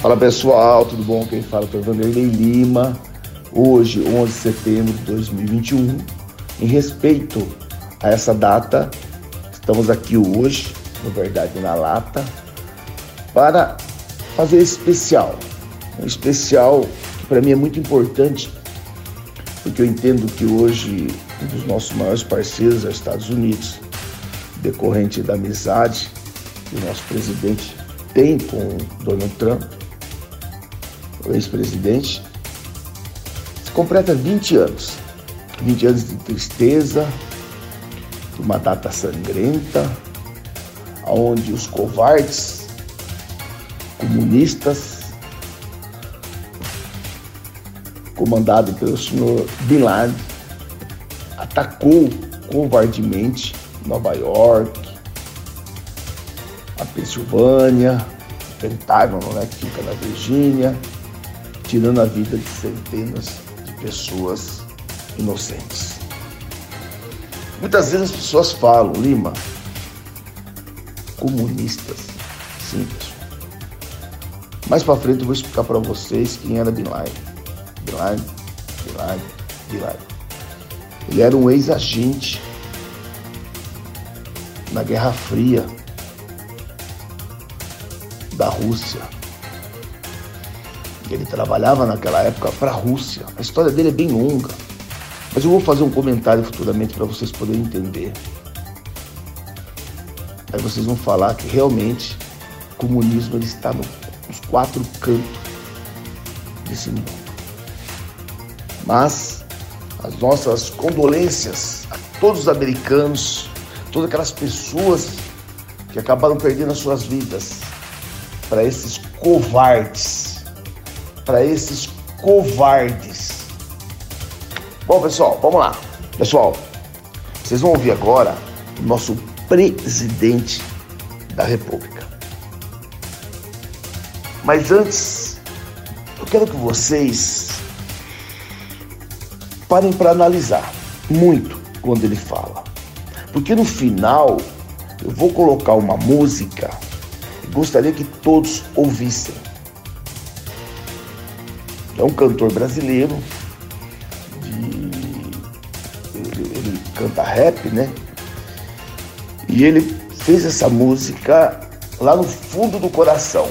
Fala pessoal, tudo bom? Quem fala é o Vanderlei Lima. Hoje, 11 de setembro de 2021, em respeito a essa data, estamos aqui hoje, na verdade na lata, para fazer especial. Um especial que para mim é muito importante, porque eu entendo que hoje um dos nossos maiores parceiros é os Estados Unidos, decorrente da amizade que o nosso presidente tem com Donald Trump o ex-presidente, completa 20 anos. 20 anos de tristeza, de uma data sangrenta, onde os covardes comunistas, comandado pelo senhor Bin Laden, atacou covardemente Nova York, a Pensilvânia, Pentágono, né, que fica na Virgínia, tirando a vida de centenas de pessoas inocentes. Muitas vezes as pessoas falam, Lima, comunistas. Sim, pessoal. Mais para frente eu vou explicar para vocês quem era Bin Laden. Bin Laden, Bin Laden, Bin Laden. Ele era um ex-agente na Guerra Fria da Rússia. Ele trabalhava naquela época para a Rússia. A história dele é bem longa, mas eu vou fazer um comentário futuramente para vocês poderem entender. Aí vocês vão falar que realmente o comunismo ele está no, nos quatro cantos desse mundo. Mas as nossas condolências a todos os americanos, todas aquelas pessoas que acabaram perdendo as suas vidas para esses covardes para esses covardes. Bom, pessoal, vamos lá. Pessoal, vocês vão ouvir agora o nosso presidente da República. Mas antes, eu quero que vocês parem para analisar muito quando ele fala. Porque no final eu vou colocar uma música e gostaria que todos ouvissem é um cantor brasileiro, de, ele, ele canta rap, né? E ele fez essa música lá no fundo do coração.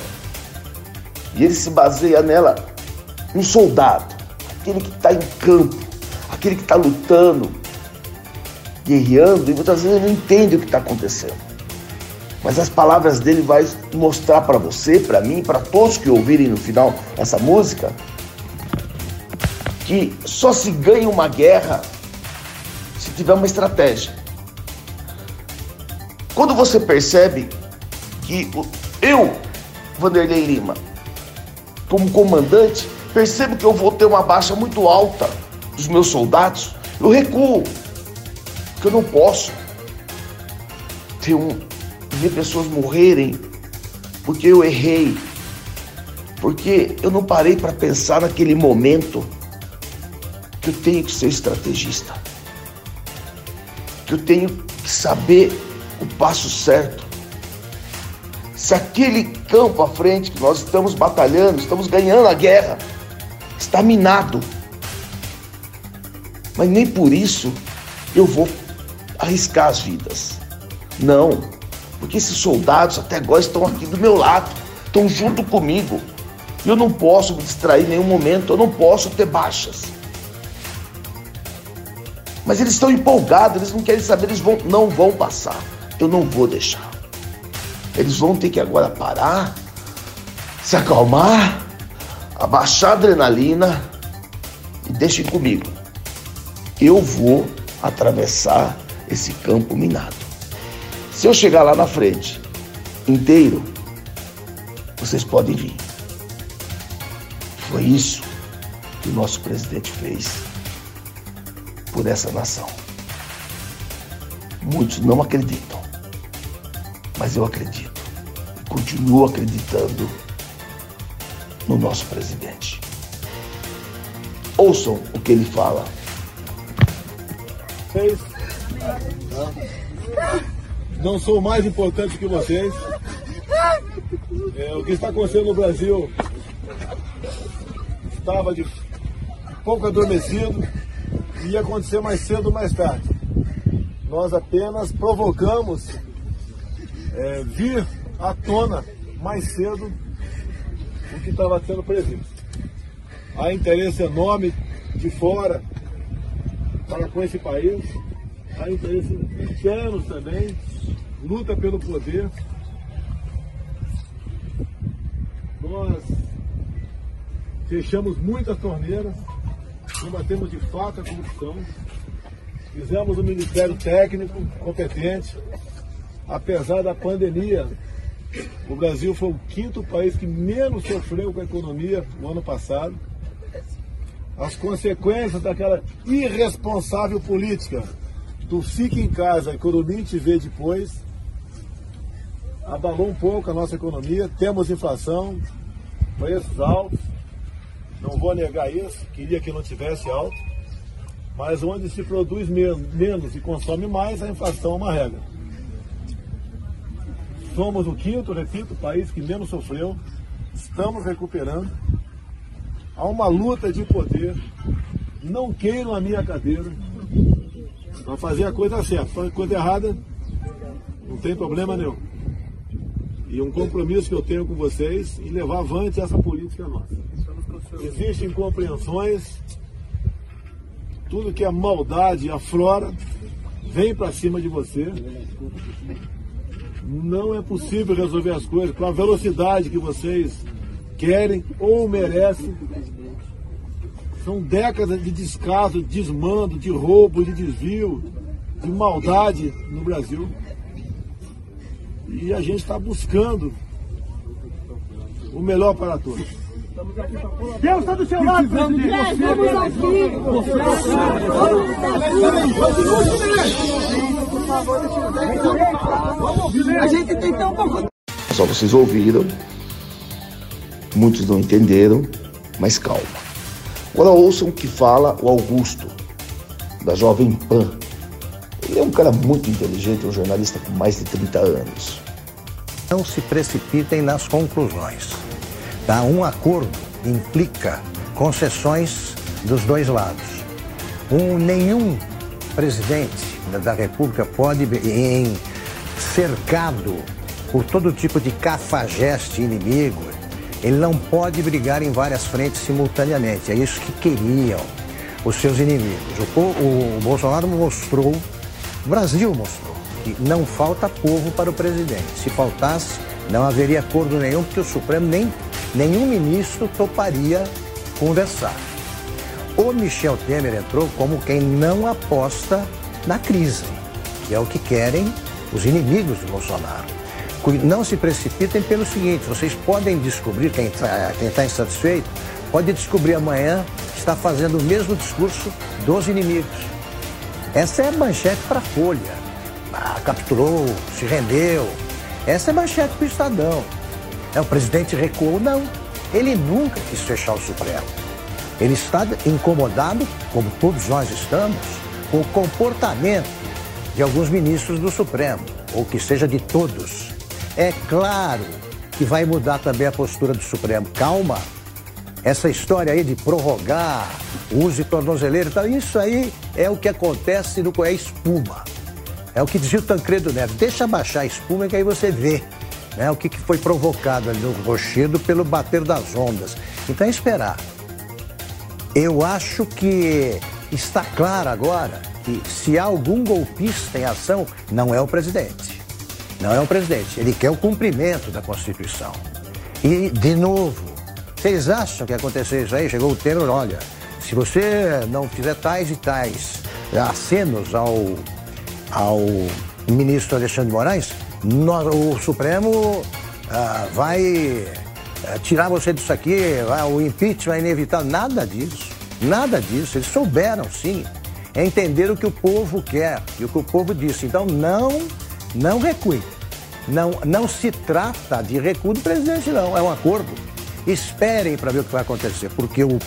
E ele se baseia nela um soldado, aquele que está em campo, aquele que está lutando, guerreando, e muitas vezes ele não entende o que está acontecendo. Mas as palavras dele vai mostrar para você, para mim, para todos que ouvirem no final essa música, que só se ganha uma guerra se tiver uma estratégia. Quando você percebe que eu, Vanderlei Lima, como comandante, percebo que eu vou ter uma baixa muito alta dos meus soldados, eu recuo, porque eu não posso ter um, ver pessoas morrerem porque eu errei, porque eu não parei para pensar naquele momento que eu tenho que ser estrategista, que eu tenho que saber o passo certo. Se aquele campo à frente que nós estamos batalhando, estamos ganhando a guerra, está minado, mas nem por isso eu vou arriscar as vidas. Não, porque esses soldados até agora estão aqui do meu lado, estão junto comigo. Eu não posso me distrair em nenhum momento, eu não posso ter baixas. Mas eles estão empolgados, eles não querem saber, eles vão, não vão passar. Eu não vou deixar. Eles vão ter que agora parar, se acalmar, abaixar a adrenalina e deixem comigo. Eu vou atravessar esse campo minado. Se eu chegar lá na frente inteiro, vocês podem vir. Foi isso que o nosso presidente fez por essa nação. Muitos não acreditam, mas eu acredito continuo acreditando no nosso presidente. Ouçam o que ele fala. Vocês não sou mais importante que vocês. É, o que está acontecendo no Brasil estava de pouco adormecido ia acontecer mais cedo ou mais tarde. Nós apenas provocamos é, vir à tona mais cedo o que estava sendo previsto. Há interesse enorme de fora para com esse país, há interesses internos também, luta pelo poder. Nós fechamos muitas torneiras, combatemos de fato a corrupção, fizemos um ministério técnico competente, apesar da pandemia, o Brasil foi o quinto país que menos sofreu com a economia no ano passado. As consequências daquela irresponsável política do fique em casa, a economia te vê depois, abalou um pouco a nossa economia. Temos inflação, preços altos, não vou negar isso, queria que não tivesse alto, mas onde se produz menos e consome mais, a inflação é uma regra. Somos o quinto, repito, país que menos sofreu. Estamos recuperando. Há uma luta de poder. Não queiram a minha cadeira para fazer a coisa certa. A coisa errada, não tem problema nenhum. E um compromisso que eu tenho com vocês em levar avante essa política nossa. Existem compreensões, tudo que é maldade aflora, vem para cima de você. Não é possível resolver as coisas com a velocidade que vocês querem ou merecem. São décadas de descaso, de desmando, de roubo, de desvio, de maldade no Brasil. E a gente está buscando o melhor para todos. Deus está do seu lado, presidente. Estamos aqui. A gente tem tão pouco. Só vocês ouviram, muitos não entenderam, mas calma. Agora ouçam o que fala o Augusto, da Jovem Pan. Ele é um cara muito inteligente, um jornalista com mais de 30 anos. Não se precipitem nas conclusões. Tá? Um acordo implica concessões dos dois lados. Um, nenhum presidente da República pode, em cercado por todo tipo de cafajeste inimigo, ele não pode brigar em várias frentes simultaneamente. É isso que queriam os seus inimigos. O, o Bolsonaro mostrou, o Brasil mostrou, que não falta povo para o presidente. Se faltasse, não haveria acordo nenhum, porque o Supremo nem nenhum ministro toparia conversar. O Michel Temer entrou como quem não aposta na crise, que é o que querem os inimigos do Bolsonaro. Não se precipitem pelo seguinte: vocês podem descobrir, quem está tá insatisfeito, pode descobrir amanhã que está fazendo o mesmo discurso dos inimigos. Essa é manchete para a Folha. Ah, capturou, se rendeu. Essa é manchete para o Estadão. É, o presidente recuou? Não. Ele nunca quis fechar o Supremo. Ele está incomodado, como todos nós estamos, com o comportamento de alguns ministros do Supremo, ou que seja de todos. É claro que vai mudar também a postura do Supremo. Calma. Essa história aí de prorrogar uso de tornozeleiro e tal, isso aí é o que acontece no é espuma. É o que dizia o Tancredo Neves. Deixa baixar a espuma que aí você vê né, o que, que foi provocado ali no rochedo pelo bater das ondas. Então é esperar. Eu acho que está claro agora que se há algum golpista em ação, não é o presidente. Não é o presidente. Ele quer o cumprimento da Constituição. E, de novo, vocês acham que aconteceu isso aí? Chegou o termo, olha, se você não fizer tais e tais acenos ao, ao ministro Alexandre de Moraes, o Supremo ah, vai ah, tirar você disso aqui, vai, o impeachment é inevitável. Nada disso, nada disso. Eles souberam, sim, entender o que o povo quer e o que o povo disse. Então, não, não recue. Não, não se trata de recuo do presidente, não. É um acordo. Esperem para ver o que vai acontecer, porque o,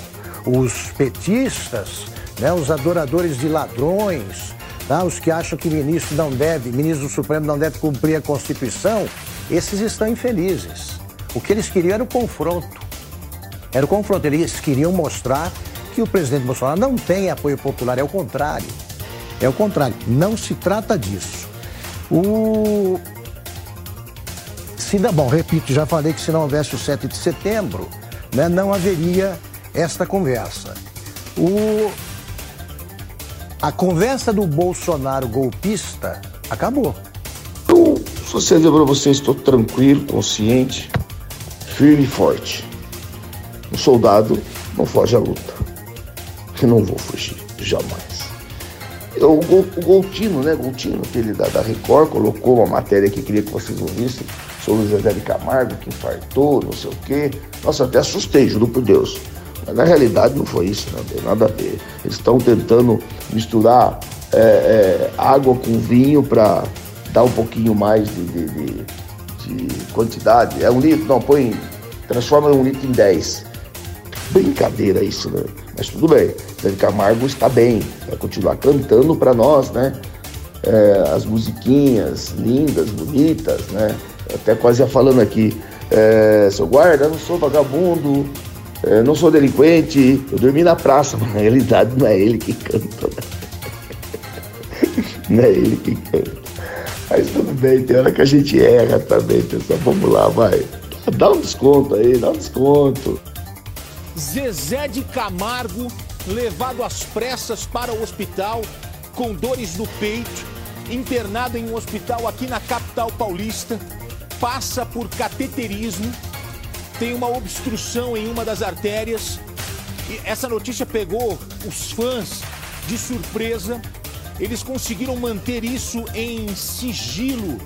os petistas, né, os adoradores de ladrões, Tá? Os que acham que ministro não deve, ministro do Supremo não deve cumprir a Constituição, esses estão infelizes. O que eles queriam era o confronto. Era o confronto. Eles queriam mostrar que o presidente Bolsonaro não tem apoio popular, é o contrário. É o contrário. Não se trata disso. O. Se, bom, repito, já falei que se não houvesse o 7 de setembro, né, não haveria esta conversa. O... A conversa do Bolsonaro golpista acabou. Eu só sei dizer para você, estou tranquilo, consciente, firme e forte. Um soldado não foge à luta. Eu não vou fugir, jamais. Eu, o, o Goltino, né? Goltino, aquele da, da Record, colocou uma matéria que queria que vocês ouvissem sobre o José de Camargo, que infartou, não sei o quê. Nossa, até assustei, juro por Deus. Mas na realidade não foi isso, não tem nada a ver. Eles estão tentando misturar é, é, água com vinho para dar um pouquinho mais de, de, de, de, quantidade. É um litro, não, põe, transforma um litro em 10. Brincadeira isso, né? Mas tudo bem. Zé Camargo está bem, vai continuar cantando para nós, né? É, as musiquinhas lindas, bonitas, né? Até quase ia falando aqui, é, seu guarda, eu não sou vagabundo, é, não sou delinquente, eu dormi na praça, mas na realidade não é ele que canta, né? Não é ele que canta. Mas tudo bem, tem hora que a gente erra também, pessoal. Vamos lá, vai. Dá um desconto aí, dá um desconto. Zezé de Camargo levado às pressas para o hospital com dores no peito, internado em um hospital aqui na capital paulista, passa por cateterismo, tem uma obstrução em uma das artérias. E essa notícia pegou os fãs de surpresa. Eles conseguiram manter isso em sigilo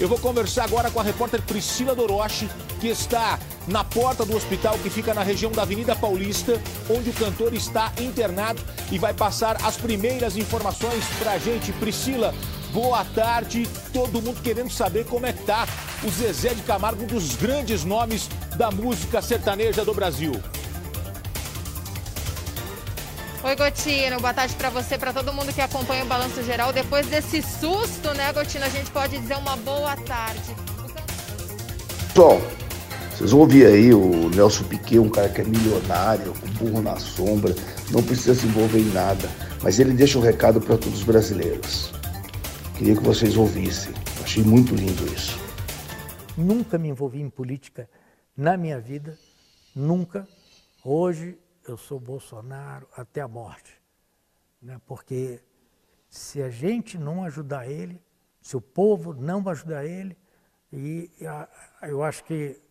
eu vou conversar agora com a repórter Priscila Doroche, que está na porta do hospital que fica na região da Avenida Paulista, onde o cantor está internado e vai passar as primeiras informações para a gente. Priscila, boa tarde. Todo mundo querendo saber como é que tá o Zezé de Camargo, um dos grandes nomes da música sertaneja do Brasil. Oi, Gotino. Boa tarde para você, para todo mundo que acompanha o Balanço Geral. Depois desse susto, né, Gotino, a gente pode dizer uma boa tarde. Pessoal, vocês vão ouvir aí o Nelson Piquet, um cara que é milionário, com burro na sombra, não precisa se envolver em nada, mas ele deixa um recado para todos os brasileiros. Queria que vocês ouvissem. Achei muito lindo isso. Nunca me envolvi em política na minha vida, nunca. Hoje eu sou Bolsonaro até a morte. Né? Porque se a gente não ajudar ele, se o povo não ajudar ele, e eu acho que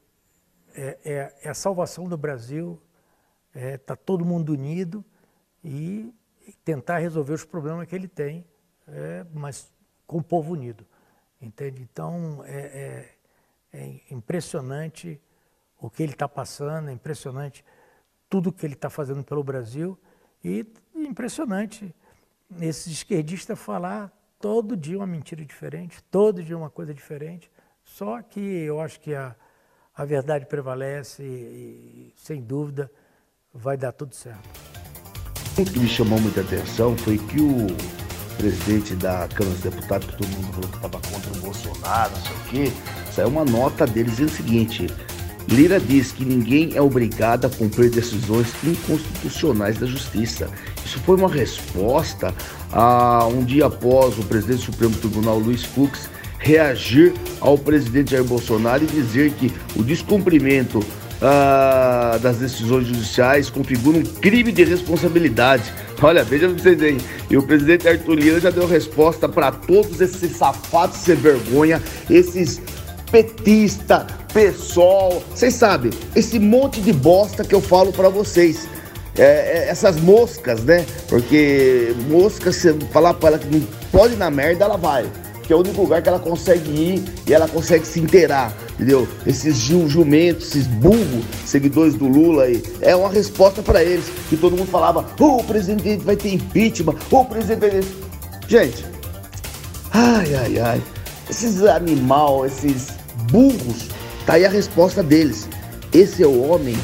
é, é, é a salvação do Brasil, está é, tá todo mundo unido e, e, tentar resolver os problemas que ele tem, é, mas com o povo unido. Entende? Então é, é, impressionante o que ele está passando, é impressionante tudo que ele está fazendo pelo Brasil. E impressionante esse esquerdista falar todo dia uma mentira diferente, todo dia uma coisa diferente. Só que eu acho que a, a verdade prevalece e, e, sem dúvida, vai dar tudo certo. O que me chamou muita atenção foi que o presidente da Câmara dos Deputados, que todo mundo falou que estava contra o Bolsonaro, não sei o quê, saiu uma nota deles dizendo o seguinte: Lira diz que ninguém é obrigado a cumprir decisões inconstitucionais da justiça. Isso foi uma resposta a um dia após o presidente do Supremo Tribunal Luiz Fux reagir ao presidente Jair Bolsonaro e dizer que o descumprimento ah, das decisões judiciais configura um crime de responsabilidade. Olha, veja vocês aí. E o presidente Arthur Lira já deu resposta para todos esses safados sem vergonha, esses petista, pessoal, vocês sabem, esse monte de bosta que eu falo para vocês. É, é, essas moscas, né? Porque mosca, se falar para ela que não pode ir na merda, ela vai. Que é o único lugar que ela consegue ir e ela consegue se inteirar, entendeu? Esses jumentos, esses burros, seguidores do Lula aí, é uma resposta para eles. Que todo mundo falava, oh, o presidente vai ter impeachment, oh, o presidente vai ter... Gente, ai, ai, ai, esses animal, esses burros. Tá aí a resposta deles. Esse é o homem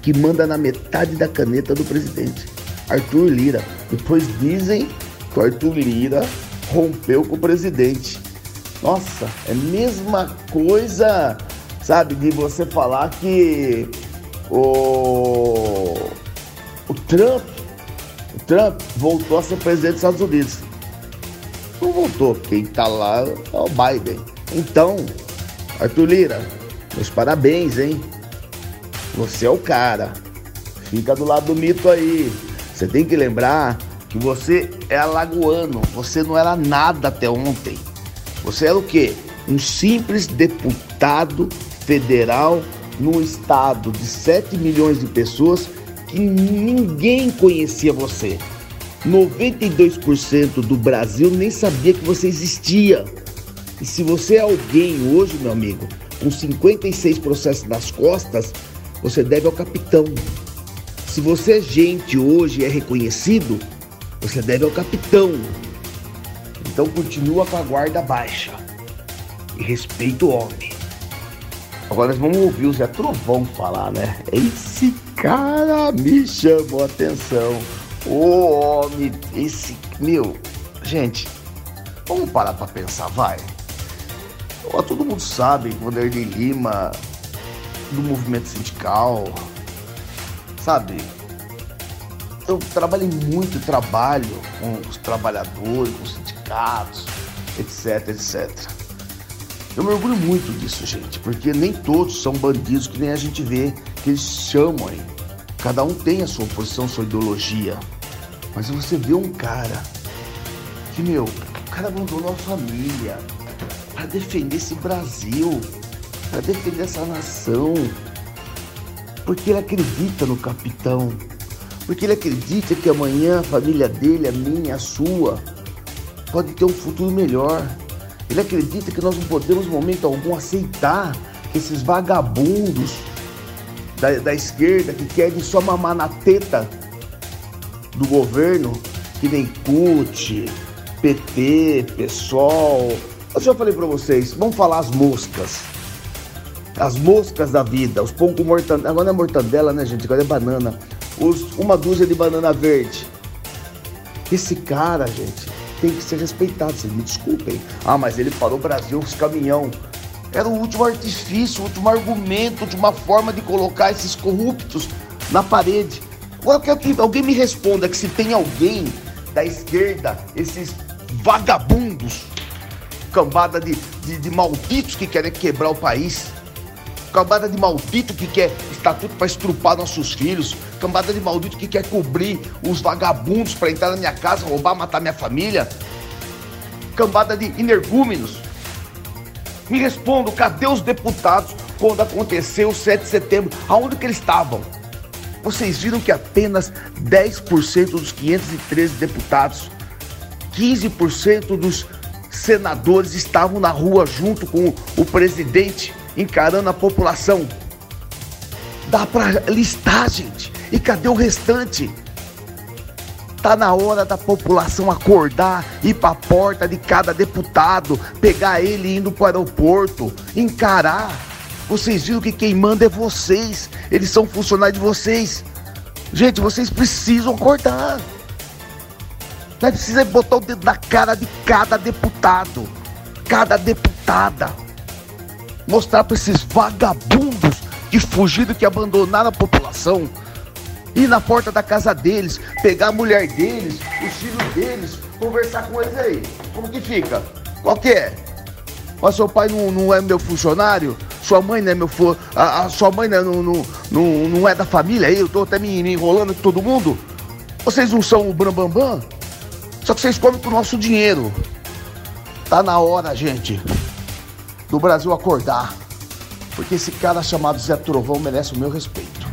que manda na metade da caneta do presidente, Arthur Lira. Depois dizem que o Arthur Lira rompeu com o presidente. Nossa, é a mesma coisa, sabe, de você falar que o, o Trump, o Trump voltou a ser presidente dos Estados Unidos. Não voltou, quem tá lá é o Biden. Então, Arthur Lira, meus parabéns, hein? Você é o cara. Fica do lado do mito aí. Você tem que lembrar que você é alagoano. Você não era nada até ontem. Você era o quê? Um simples deputado federal num estado de 7 milhões de pessoas que ninguém conhecia você. 92% do Brasil nem sabia que você existia. E se você é alguém hoje, meu amigo, com 56 processos nas costas, você deve ao capitão. Se você é gente hoje e é reconhecido, você deve ao capitão. Então continua com a guarda baixa e respeita o homem. Agora nós vamos ouvir o Zé Trovão falar, né? Esse cara me chamou a atenção. O homem, esse. Meu, gente, vamos parar pra pensar, vai. Todo mundo sabe, Vanderlei Lima, do movimento sindical, sabe? Eu trabalhei muito trabalho com os trabalhadores, com os sindicatos, etc, etc. Eu me orgulho muito disso, gente, porque nem todos são bandidos que nem a gente vê que eles chamam aí. Cada um tem a sua posição, sua ideologia. Mas você vê um cara que, meu, o cara abandonou a família para defender esse Brasil, para defender essa nação. Porque ele acredita no capitão. Porque ele acredita que amanhã a família dele, a minha, a sua, pode ter um futuro melhor. Ele acredita que nós não podemos, em momento algum, aceitar que esses vagabundos da, da esquerda que querem só mamar na teta do governo, que nem CUT, PT, PSOL. Eu já falei para vocês, vamos falar as moscas. As moscas da vida, os pão com mortandela. Agora não é mortandela, né, gente? Agora é banana. Os, uma dúzia de banana verde. Esse cara, gente, tem que ser respeitado. Vocês me desculpem. Ah, mas ele parou o Brasil, os caminhão. Era o último artifício, o último argumento de uma forma de colocar esses corruptos na parede. Agora eu quero que alguém me responda que se tem alguém da esquerda, esses vagabundos, cambada de, de, de malditos que querem quebrar o país, cambada de maldito que quer estatuto para estrupar nossos filhos, cambada de maldito que quer cobrir os vagabundos para entrar na minha casa, roubar, matar minha família, cambada de energúmenos. Me respondam, cadê os deputados quando aconteceu o 7 de setembro? Aonde que eles estavam? Vocês viram que apenas 10% dos 513 deputados, 15% dos senadores estavam na rua junto com o presidente, encarando a população. Dá para listar, gente. E cadê o restante? Tá na hora da população acordar, ir para a porta de cada deputado, pegar ele indo para o aeroporto, encarar vocês viram que quem manda é vocês. Eles são funcionários de vocês. Gente, vocês precisam acordar. Nós precisamos botar o dedo na cara de cada deputado, cada deputada. Mostrar para esses vagabundos que fugiram, que abandonaram a população. Ir na porta da casa deles, pegar a mulher deles, os filhos deles, conversar com eles aí. Como que fica? Qual que é? Mas seu pai não, não é meu funcionário? Sua mãe não é meu for, a, a, sua mãe não, não, não, não é da família aí? Eu tô até me, me enrolando com todo mundo? Vocês não são o Bambambam? Bam, bam? Só que vocês comem com o nosso dinheiro. Tá na hora, gente, do Brasil acordar. Porque esse cara chamado Zé Trovão merece o meu respeito.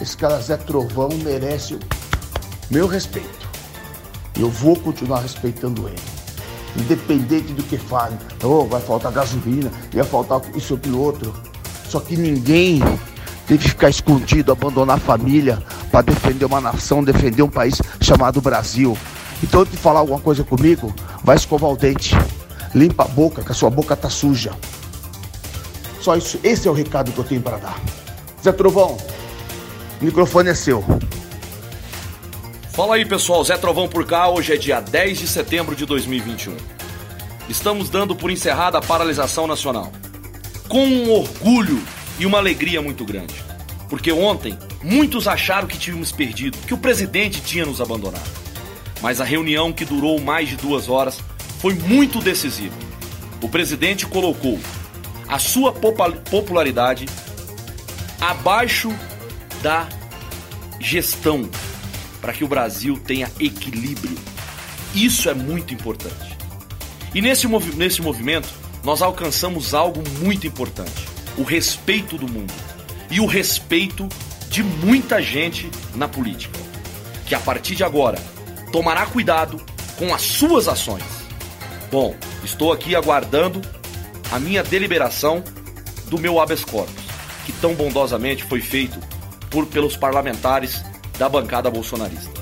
Esse cara Zé Trovão merece o meu respeito. Eu vou continuar respeitando ele independente do que fale. Oh, vai faltar gasolina, ia faltar isso ou aquilo outro. Só que ninguém tem que ficar escondido, abandonar a família para defender uma nação, defender um país chamado Brasil. Então, de falar alguma coisa comigo, vai escovar o dente, limpa a boca, que a sua boca tá suja. Só isso, esse é o recado que eu tenho para dar. Zé Trovão, o microfone é seu. Fala aí pessoal, Zé Trovão por cá, hoje é dia 10 de setembro de 2021. Estamos dando por encerrada a paralisação nacional. Com um orgulho e uma alegria muito grande. porque ontem muitos acharam que tínhamos perdido, que o presidente tinha nos abandonado. Mas a reunião, que durou mais de duas horas, foi muito decisiva. O presidente colocou a sua popularidade abaixo da gestão para que o Brasil tenha equilíbrio. Isso é muito importante. E nesse, movi nesse movimento, nós alcançamos algo muito importante: o respeito do mundo e o respeito de muita gente na política, que a partir de agora tomará cuidado com as suas ações. Bom, estou aqui aguardando a minha deliberação do meu habeas corpus, que tão bondosamente foi feito por pelos parlamentares da bancada bolsonarista.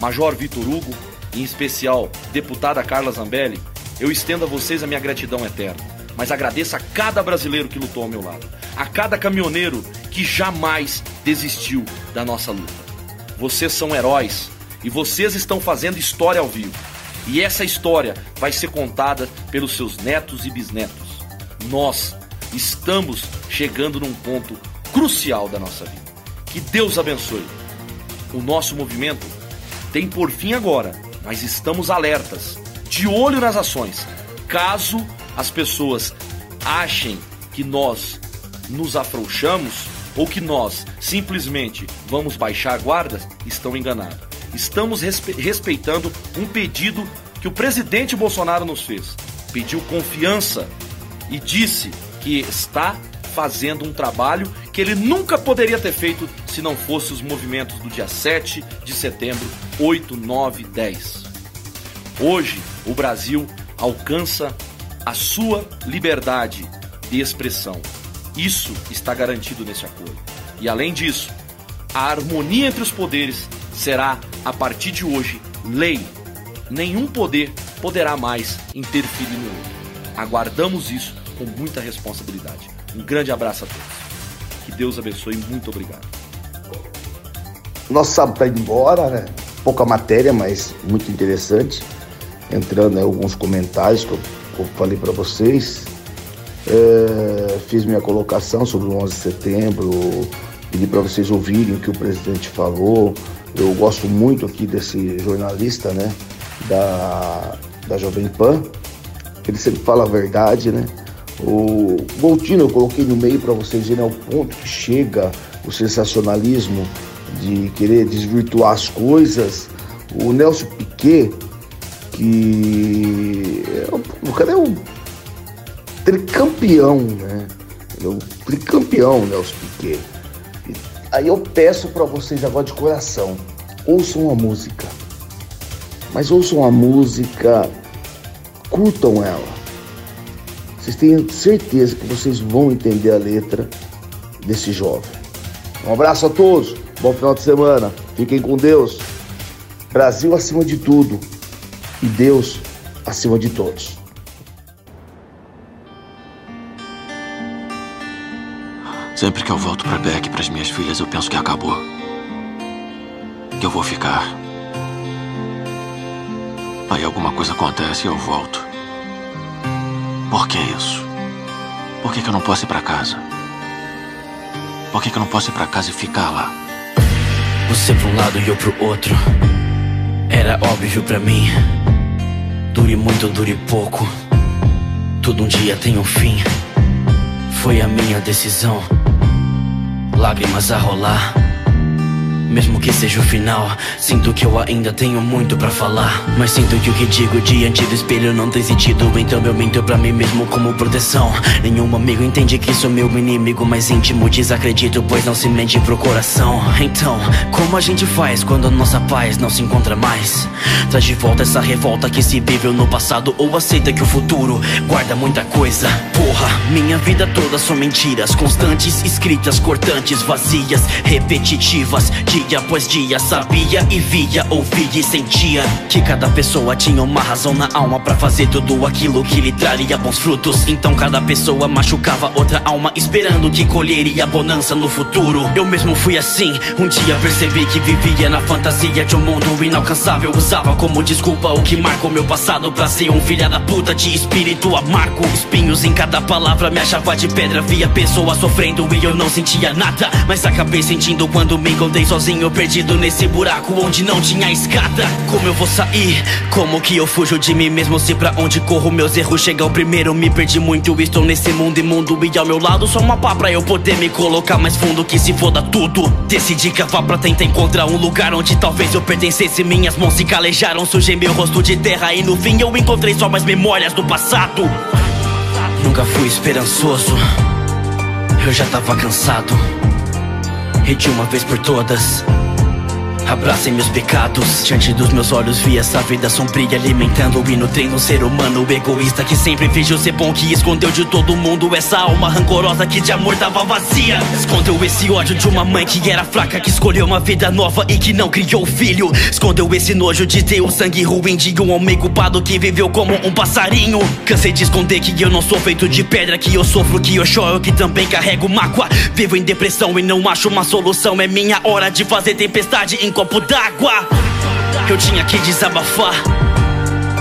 Major Vitor Hugo, em especial deputada Carla Zambelli, eu estendo a vocês a minha gratidão eterna, mas agradeço a cada brasileiro que lutou ao meu lado, a cada caminhoneiro que jamais desistiu da nossa luta. Vocês são heróis e vocês estão fazendo história ao vivo. E essa história vai ser contada pelos seus netos e bisnetos. Nós estamos chegando num ponto crucial da nossa vida. Que Deus abençoe. O nosso movimento tem por fim agora, mas estamos alertas, de olho nas ações. Caso as pessoas achem que nós nos afrouxamos ou que nós simplesmente vamos baixar a guarda, estão enganados. Estamos respe respeitando um pedido que o presidente Bolsonaro nos fez. Pediu confiança e disse que está fazendo um trabalho que ele nunca poderia ter feito se não fosse os movimentos do dia 7 de setembro, 8, 9, 10. Hoje, o Brasil alcança a sua liberdade de expressão. Isso está garantido nesse acordo. E além disso, a harmonia entre os poderes será, a partir de hoje, lei. Nenhum poder poderá mais interferir no outro. Aguardamos isso com muita responsabilidade. Um grande abraço a todos. Que Deus abençoe e muito obrigado. Nosso sábado está indo embora, né? Pouca matéria, mas muito interessante. Entrando em alguns comentários que eu, falei para vocês. É, fiz minha colocação sobre o 11 de setembro, pedi para vocês ouvirem o que o presidente falou. Eu gosto muito aqui desse jornalista, né, da, da Jovem Pan, ele sempre fala a verdade, né? O Voltino eu coloquei no meio para vocês verem ao ponto que chega o sensacionalismo de querer desvirtuar as coisas. O Nelson Piquet, que é o cara é um tricampeão, né? É um tricampeão, Nelson Piquet. Aí eu peço para vocês agora de coração, ouçam a música. Mas ouçam a música, curtam ela vocês têm certeza que vocês vão entender a letra desse jovem. Um abraço a todos, bom final de semana, fiquem com Deus. Brasil acima de tudo e Deus acima de todos. Sempre que eu volto para Beck para as minhas filhas, eu penso que acabou. Que eu vou ficar. Aí alguma coisa acontece e eu volto. Por que isso? Por que, que eu não posso ir para casa? Por que, que eu não posso ir para casa e ficar lá? Você pra um lado e eu pro outro. Era óbvio para mim. Dure muito, dure pouco. Tudo um dia tem um fim. Foi a minha decisão. Lágrimas a rolar. Mesmo que seja o final, sinto que eu ainda tenho muito para falar. Mas sinto que o que digo diante do espelho não tem sentido. Então eu minto pra mim mesmo como proteção. Nenhum amigo entende que sou meu inimigo mais íntimo. Desacredito, pois não se mente pro coração. Então, como a gente faz quando a nossa paz não se encontra mais? Traz de volta essa revolta que se viveu no passado. Ou aceita que o futuro guarda muita coisa. Porra, minha vida toda são mentiras constantes, escritas, cortantes, vazias, repetitivas. De dia após dia Sabia e via, ouvia e sentia Que cada pessoa tinha uma razão na alma Pra fazer tudo aquilo que lhe traria bons frutos. Então cada pessoa machucava outra alma Esperando que colheria bonança no futuro. Eu mesmo fui assim, um dia percebi que vivia na fantasia de um mundo inalcançável. Usava como desculpa o que marcou meu passado Pra ser um filha da puta de espírito amargo. Espinhos em cada palavra, me achava de pedra. Via pessoas sofrendo e eu não sentia nada. Mas acabei sentindo quando me encontrei sozinho Perdido nesse buraco onde não tinha escada. Como eu vou sair? Como que eu fujo de mim mesmo Se pra onde corro meus erros chegam primeiro? Me perdi muito, estou nesse mundo imundo E ao meu lado só uma pá pra eu poder me colocar mais fundo Que se foda tudo. Decidi cavar pra tentar encontrar um lugar Onde talvez eu pertencesse. Minhas mãos se calejaram, sujei meu rosto de terra E no fim eu encontrei só mais memórias do passado. Nunca fui esperançoso Eu já tava cansado E de uma vez por todas Abracem meus pecados. Diante dos meus olhos vi essa vida sombria Alimentando e nutrindo um ser humano egoísta Que sempre fingiu ser bom Que escondeu de todo mundo Essa alma rancorosa que de amor tava vazia. Escondeu esse ódio de uma mãe que era fraca Que escolheu uma vida nova e que não criou filho. Escondeu esse nojo de ter o sangue ruim De um homem culpado que viveu como um passarinho. Cansei de esconder que eu não sou feito de pedra Que eu sofro, que eu choro, que também carrego mágoa Vivo em depressão e não acho uma solução. É minha hora de fazer tempestade em copo d'água. Eu tinha que desabafar.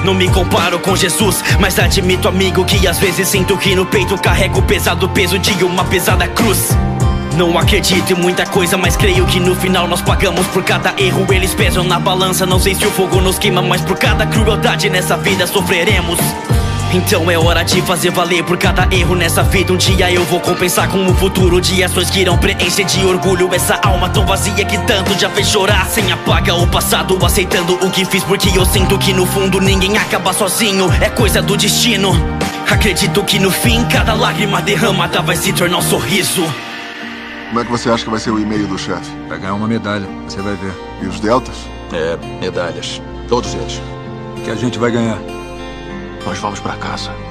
Não me comparo com Jesus, mas admito, amigo, que às vezes sinto que no peito carrego o pesado peso de uma pesada cruz. Não acredito em muita coisa, mas creio que no final nós pagamos por cada erro. Eles pesam na balança, não sei se o fogo nos queima, mas por cada crueldade nessa vida sofreremos. Então é hora de fazer valer por cada erro nessa vida. Um dia eu vou compensar com o futuro de ações que irão preencher de orgulho essa alma tão vazia que tanto já fez chorar. Sem apaga o passado, aceitando o que fiz, porque eu sinto que no fundo ninguém acaba sozinho. É coisa do destino. Acredito que no fim cada lágrima derramada vai se tornar um sorriso. Como é que você acha que vai ser o e-mail do chefe? Vai ganhar uma medalha, você vai ver. E os deltas? É, medalhas. Todos eles. Que a gente vai ganhar. Nós vamos para casa.